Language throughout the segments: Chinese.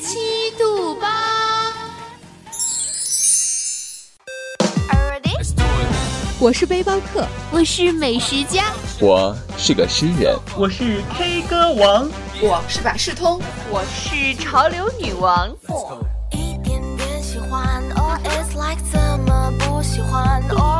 七度八。我是背包客，我是美食家，我是个诗人，我是 K 歌王，我是百事通，我是潮流女王。一点点喜欢，or it's like 怎么不喜欢，or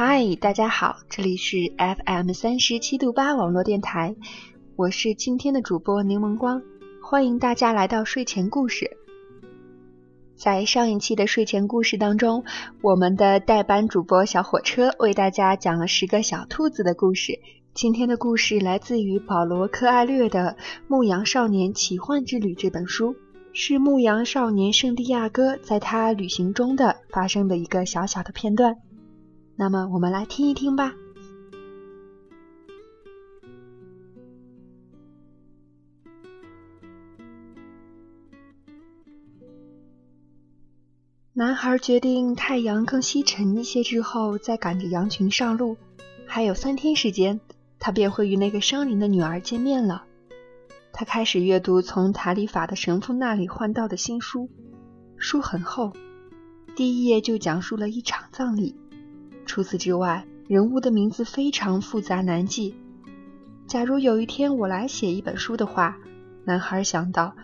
嗨，大家好，这里是 FM 三十七度八网络电台，我是今天的主播柠檬光，欢迎大家来到睡前故事。在上一期的睡前故事当中，我们的代班主播小火车为大家讲了十个小兔子的故事。今天的故事来自于保罗·柯艾略的《牧羊少年奇幻之旅》这本书，是牧羊少年圣地亚哥在他旅行中的发生的一个小小的片段。那么，我们来听一听吧。男孩决定太阳更西沉一些之后，再赶着羊群上路。还有三天时间，他便会与那个伤灵的女儿见面了。他开始阅读从塔里法的神父那里换到的新书，书很厚，第一页就讲述了一场葬礼。除此之外，人物的名字非常复杂难记。假如有一天我来写一本书的话，男孩想到，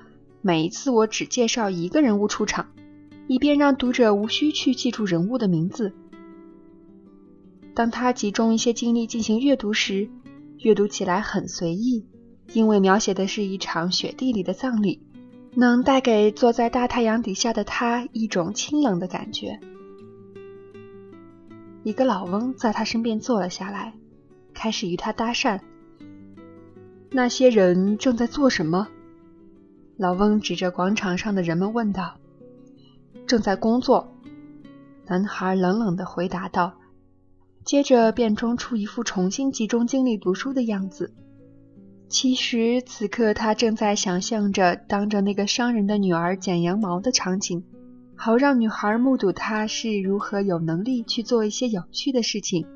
每一次我只介绍一个人物出场，以便让读者无需去记住人物的名字。当他集中一些精力进行阅读时，阅读起来很随意，因为描写的是一场雪地里的葬礼，能带给坐在大太阳底下的他一种清冷的感觉。一个老翁在他身边坐了下来，开始与他搭讪。那些人正在做什么？老翁指着广场上的人们问道。正在工作。男孩冷冷地回答道，接着便装出一副重新集中精力读书的样子。其实此刻他正在想象着当着那个商人的女儿剪羊毛的场景。好让女孩目睹他是如何有能力去做一些有趣的事情。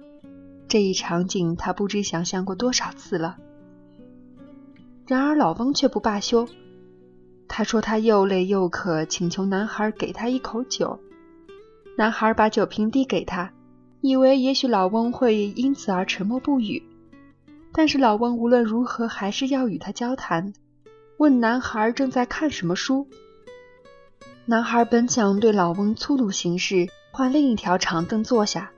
这一场景他不知想象过多少次了。然而老翁却不罢休，他说他又累又渴，请求男孩给他一口酒。男孩把酒瓶递给他，以为也许老翁会因此而沉默不语。但是老翁无论如何还是要与他交谈，问男孩正在看什么书。男孩本想对老翁粗鲁行事，换另一条长凳坐下，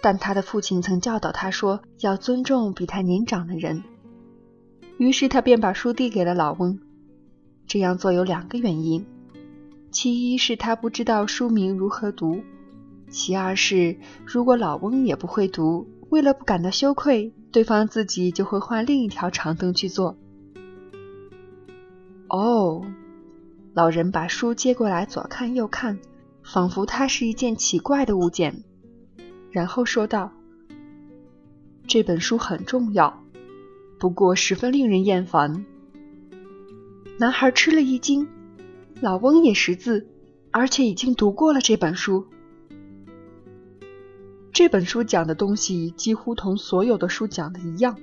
但他的父亲曾教导他说要尊重比他年长的人。于是他便把书递给了老翁。这样做有两个原因：其一是他不知道书名如何读；其二是如果老翁也不会读，为了不感到羞愧，对方自己就会换另一条长凳去坐。哦。老人把书接过来，左看右看，仿佛它是一件奇怪的物件，然后说道：“这本书很重要，不过十分令人厌烦。”男孩吃了一惊，老翁也识字，而且已经读过了这本书。这本书讲的东西几乎同所有的书讲的一样。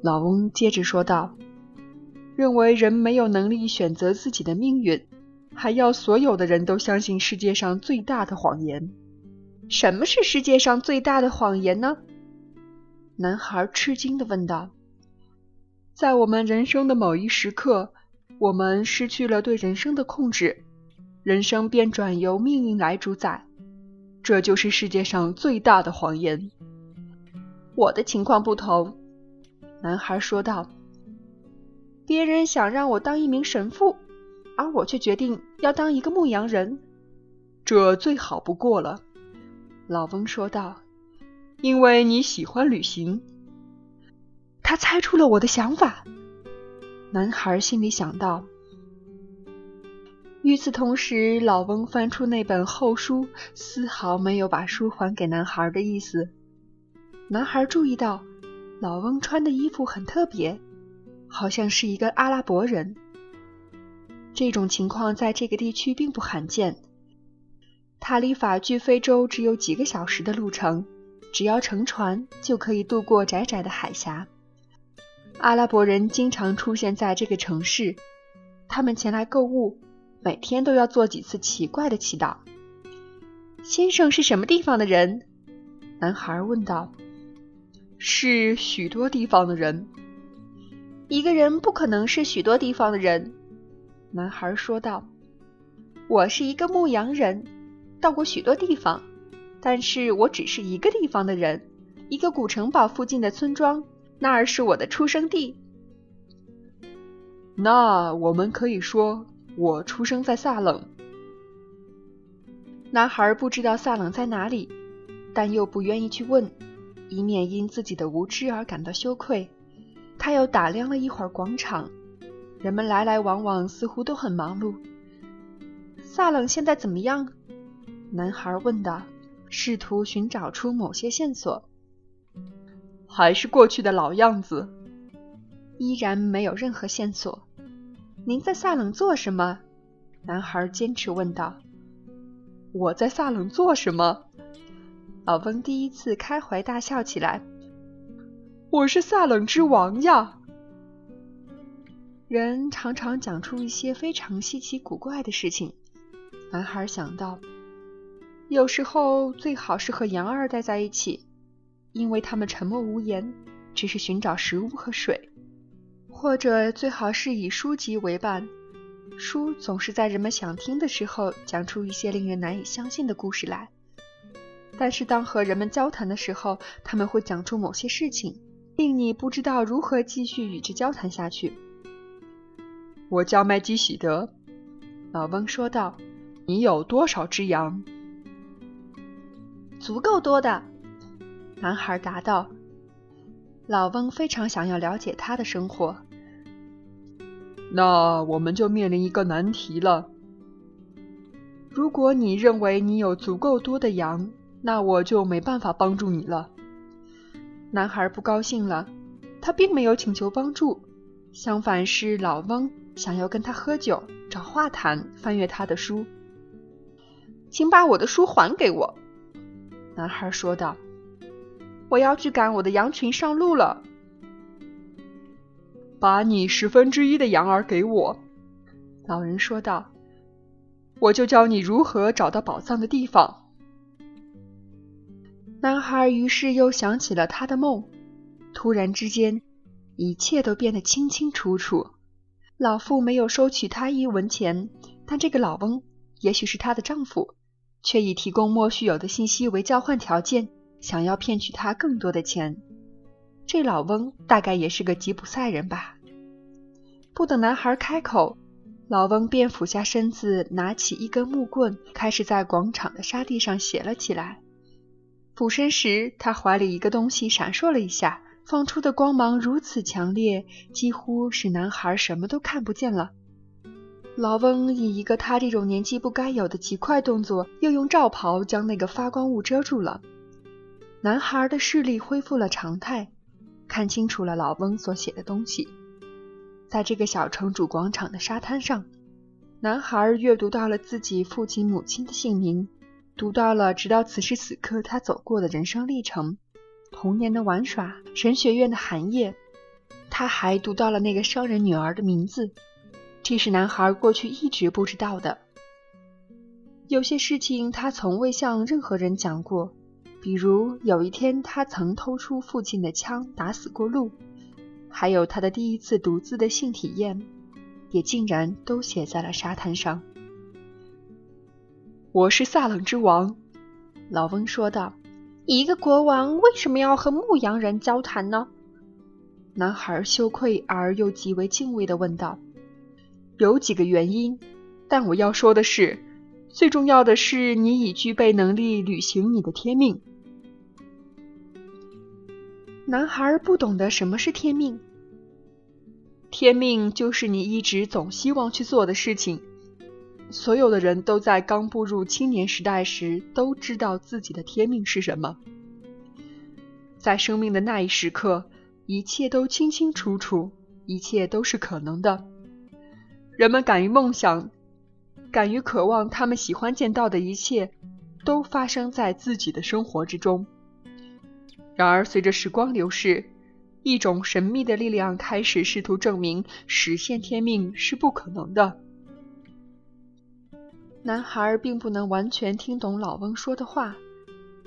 老翁接着说道：“认为人没有能力选择自己的命运，还要所有的人都相信世界上最大的谎言。什么是世界上最大的谎言呢？”男孩吃惊地问道。“在我们人生的某一时刻，我们失去了对人生的控制，人生便转由命运来主宰。”这就是世界上最大的谎言。我的情况不同，男孩说道。别人想让我当一名神父，而我却决定要当一个牧羊人。这最好不过了，老翁说道，因为你喜欢旅行。他猜出了我的想法，男孩心里想到。与此同时，老翁翻出那本厚书，丝毫没有把书还给男孩的意思。男孩注意到，老翁穿的衣服很特别，好像是一个阿拉伯人。这种情况在这个地区并不罕见。塔里法距非洲只有几个小时的路程，只要乘船就可以渡过窄窄的海峡。阿拉伯人经常出现在这个城市，他们前来购物。每天都要做几次奇怪的祈祷。先生是什么地方的人？男孩问道。是许多地方的人。一个人不可能是许多地方的人。男孩说道。我是一个牧羊人，到过许多地方，但是我只是一个地方的人，一个古城堡附近的村庄，那儿是我的出生地。那我们可以说。我出生在萨冷。男孩不知道萨冷在哪里，但又不愿意去问，以免因自己的无知而感到羞愧。他又打量了一会儿广场，人们来来往往，似乎都很忙碌。萨冷现在怎么样？男孩问道，试图寻找出某些线索。还是过去的老样子，依然没有任何线索。您在萨冷做什么？男孩坚持问道。“我在萨冷做什么？”老翁第一次开怀大笑起来。“我是萨冷之王呀！”人常常讲出一些非常稀奇古怪的事情。男孩想到，有时候最好是和羊儿待在一起，因为他们沉默无言，只是寻找食物和水。或者最好是以书籍为伴，书总是在人们想听的时候讲出一些令人难以相信的故事来。但是当和人们交谈的时候，他们会讲出某些事情，令你不知道如何继续与之交谈下去。我叫麦基喜德，老翁说道。你有多少只羊？足够多的，男孩答道。老翁非常想要了解他的生活。那我们就面临一个难题了。如果你认为你有足够多的羊，那我就没办法帮助你了。男孩不高兴了，他并没有请求帮助，相反是老翁想要跟他喝酒、找话谈、翻阅他的书。请把我的书还给我，男孩说道。我要去赶我的羊群上路了。把你十分之一的羊儿给我，老人说道。我就教你如何找到宝藏的地方。男孩于是又想起了他的梦，突然之间，一切都变得清清楚楚。老妇没有收取他一文钱，但这个老翁，也许是她的丈夫，却以提供莫须有的信息为交换条件。想要骗取他更多的钱，这老翁大概也是个吉普赛人吧。不等男孩开口，老翁便俯下身子，拿起一根木棍，开始在广场的沙地上写了起来。俯身时，他怀里一个东西闪烁了一下，放出的光芒如此强烈，几乎使男孩什么都看不见了。老翁以一个他这种年纪不该有的极快动作，又用罩袍将那个发光物遮住了。男孩的视力恢复了常态，看清楚了老翁所写的东西。在这个小城主广场的沙滩上，男孩阅读到了自己父亲母亲的姓名，读到了直到此时此刻他走过的人生历程，童年的玩耍，神学院的寒夜。他还读到了那个商人女儿的名字。这是男孩过去一直不知道的。有些事情他从未向任何人讲过，比如有一天他曾偷出父亲的枪打死过鹿，还有他的第一次独自的性体验，也竟然都写在了沙滩上。我是萨冷之王，老翁说道。一个国王为什么要和牧羊人交谈呢？男孩羞愧而又极为敬畏地问道。有几个原因，但我要说的是，最重要的是你已具备能力履行你的天命。男孩不懂得什么是天命。天命就是你一直总希望去做的事情。所有的人都在刚步入青年时代时都知道自己的天命是什么，在生命的那一时刻，一切都清清楚楚，一切都是可能的。人们敢于梦想，敢于渴望，他们喜欢见到的一切，都发生在自己的生活之中。然而，随着时光流逝，一种神秘的力量开始试图证明实现天命是不可能的。男孩并不能完全听懂老翁说的话，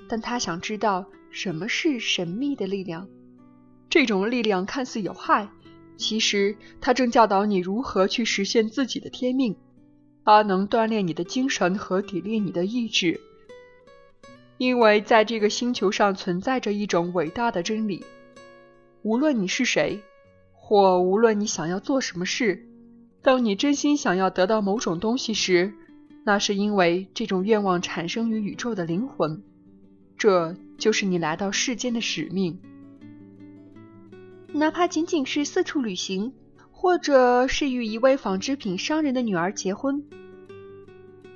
但他想知道什么是神秘的力量。这种力量看似有害。其实，他正教导你如何去实现自己的天命，它能锻炼你的精神和砥砺你的意志。因为在这个星球上存在着一种伟大的真理：无论你是谁，或无论你想要做什么事，当你真心想要得到某种东西时，那是因为这种愿望产生于宇宙的灵魂，这就是你来到世间的使命。哪怕仅仅是四处旅行，或者是与一位纺织品商人的女儿结婚，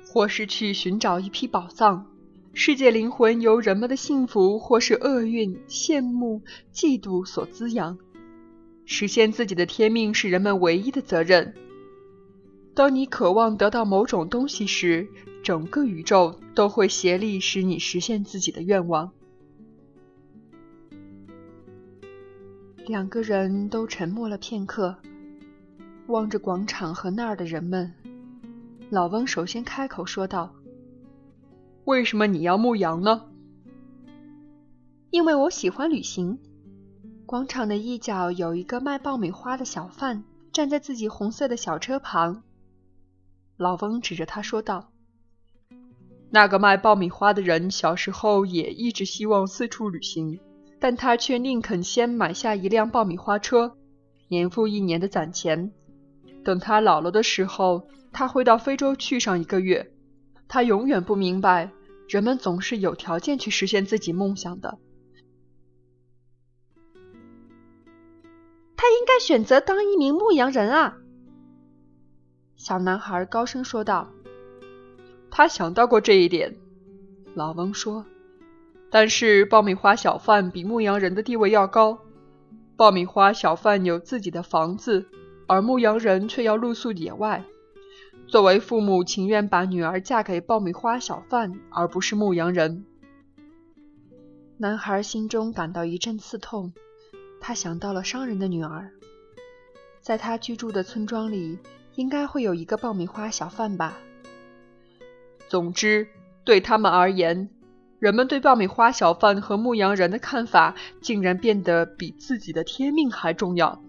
或是去寻找一批宝藏。世界灵魂由人们的幸福或是厄运、羡慕、嫉妒所滋养。实现自己的天命是人们唯一的责任。当你渴望得到某种东西时，整个宇宙都会协力使你实现自己的愿望。两个人都沉默了片刻，望着广场和那儿的人们。老翁首先开口说道：“为什么你要牧羊呢？”“因为我喜欢旅行。”广场的一角有一个卖爆米花的小贩，站在自己红色的小车旁。老翁指着他说道：“那个卖爆米花的人小时候也一直希望四处旅行。”但他却宁肯先买下一辆爆米花车，年复一年的攒钱。等他老了的时候，他会到非洲去上一个月。他永远不明白，人们总是有条件去实现自己梦想的。他应该选择当一名牧羊人啊！小男孩高声说道。他想到过这一点，老翁说。但是爆米花小贩比牧羊人的地位要高。爆米花小贩有自己的房子，而牧羊人却要露宿野外。作为父母，情愿把女儿嫁给爆米花小贩，而不是牧羊人。男孩心中感到一阵刺痛，他想到了商人的女儿。在他居住的村庄里，应该会有一个爆米花小贩吧。总之，对他们而言。人们对爆米花小贩和牧羊人的看法，竟然变得比自己的天命还重要。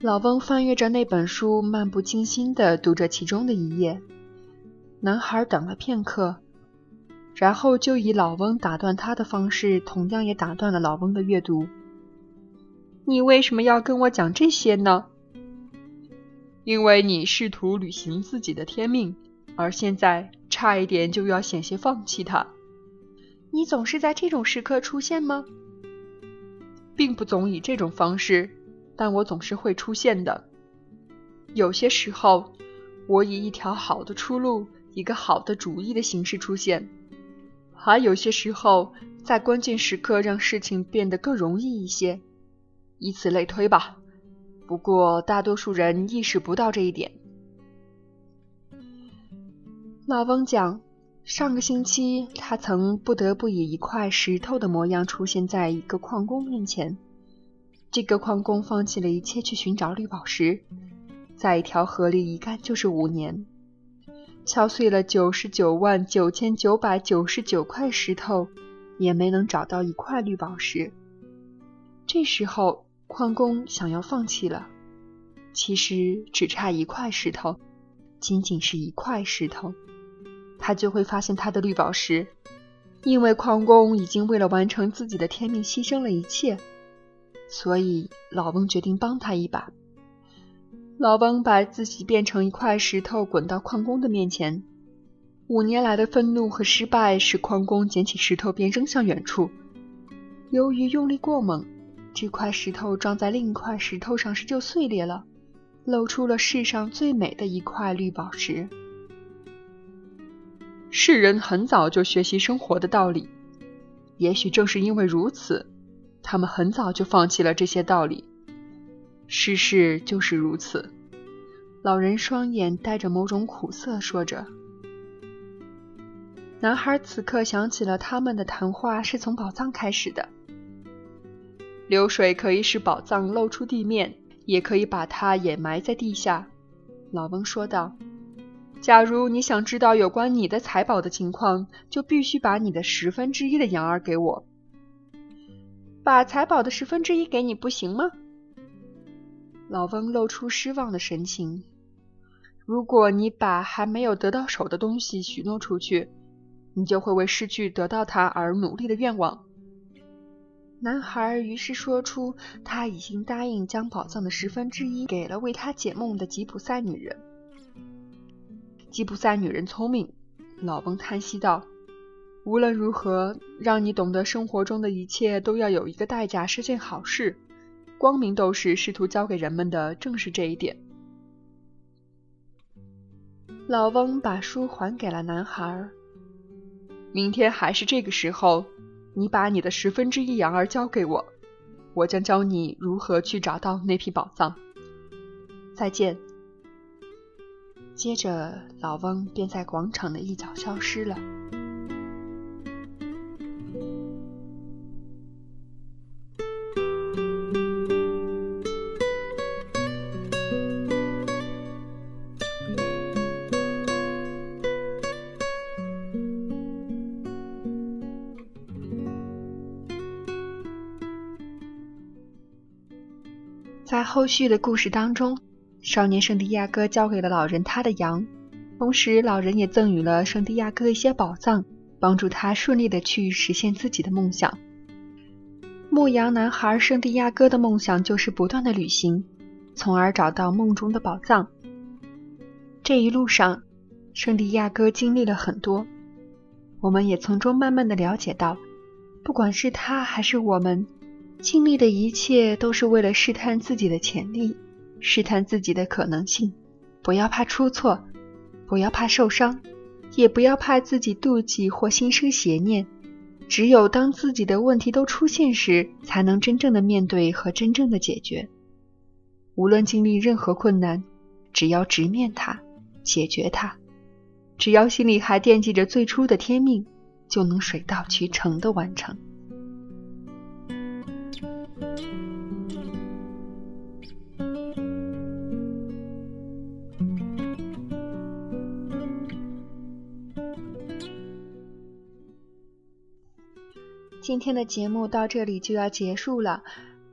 老翁翻阅着那本书，漫不经心地读着其中的一页。男孩等了片刻，然后就以老翁打断他的方式，同样也打断了老翁的阅读。你为什么要跟我讲这些呢？因为你试图履行自己的天命，而现在。差一点就要险些放弃它。你总是在这种时刻出现吗？并不总以这种方式，但我总是会出现的。有些时候，我以一条好的出路、一个好的主意的形式出现；还有些时候，在关键时刻让事情变得更容易一些，以此类推吧。不过，大多数人意识不到这一点。老翁讲，上个星期他曾不得不以一块石头的模样出现在一个矿工面前。这个矿工放弃了一切去寻找绿宝石，在一条河里一干就是五年，敲碎了九十九万九千九百九十九块石头，也没能找到一块绿宝石。这时候，矿工想要放弃了。其实只差一块石头，仅仅是一块石头。他就会发现他的绿宝石，因为矿工已经为了完成自己的天命牺牲了一切，所以老翁决定帮他一把。老翁把自己变成一块石头，滚到矿工的面前。五年来的愤怒和失败使矿工捡起石头便扔向远处。由于用力过猛，这块石头撞在另一块石头上时就碎裂了，露出了世上最美的一块绿宝石。世人很早就学习生活的道理，也许正是因为如此，他们很早就放弃了这些道理。世事就是如此。老人双眼带着某种苦涩，说着。男孩此刻想起了他们的谈话是从宝藏开始的。流水可以使宝藏露出地面，也可以把它掩埋在地下。老翁说道。假如你想知道有关你的财宝的情况，就必须把你的十分之一的羊儿给我。把财宝的十分之一给你不行吗？老翁露出失望的神情。如果你把还没有得到手的东西许诺出去，你就会为失去得到它而努力的愿望。男孩于是说出他已经答应将宝藏的十分之一给了为他解梦的吉普赛女人。吉普赛女人聪明，老翁叹息道：“无论如何，让你懂得生活中的一切都要有一个代价是件好事。光明斗士试图教给人们的正是这一点。”老翁把书还给了男孩。明天还是这个时候，你把你的十分之一羊儿交给我，我将教你如何去找到那批宝藏。再见。接着，老翁便在广场的一角消失了。后续的故事当中。少年圣地亚哥交给了老人他的羊，同时老人也赠予了圣地亚哥一些宝藏，帮助他顺利的去实现自己的梦想。牧羊男孩圣地亚哥的梦想就是不断的旅行，从而找到梦中的宝藏。这一路上，圣地亚哥经历了很多，我们也从中慢慢的了解到，不管是他还是我们，经历的一切都是为了试探自己的潜力。试探自己的可能性，不要怕出错，不要怕受伤，也不要怕自己妒忌或心生邪念。只有当自己的问题都出现时，才能真正的面对和真正的解决。无论经历任何困难，只要直面它，解决它，只要心里还惦记着最初的天命，就能水到渠成的完成。今天的节目到这里就要结束了。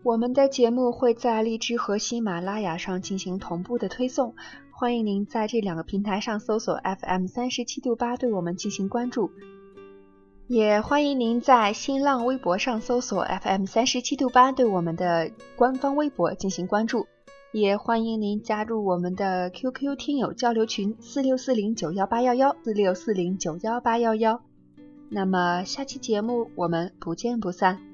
我们的节目会在荔枝和喜马拉雅上进行同步的推送，欢迎您在这两个平台上搜索 FM 三十七度八对我们进行关注，也欢迎您在新浪微博上搜索 FM 三十七度八对我们的官方微博进行关注，也欢迎您加入我们的 QQ 听友交流群四六四零九幺八幺幺四六四零九幺八幺幺。那么下期节目我们不见不散。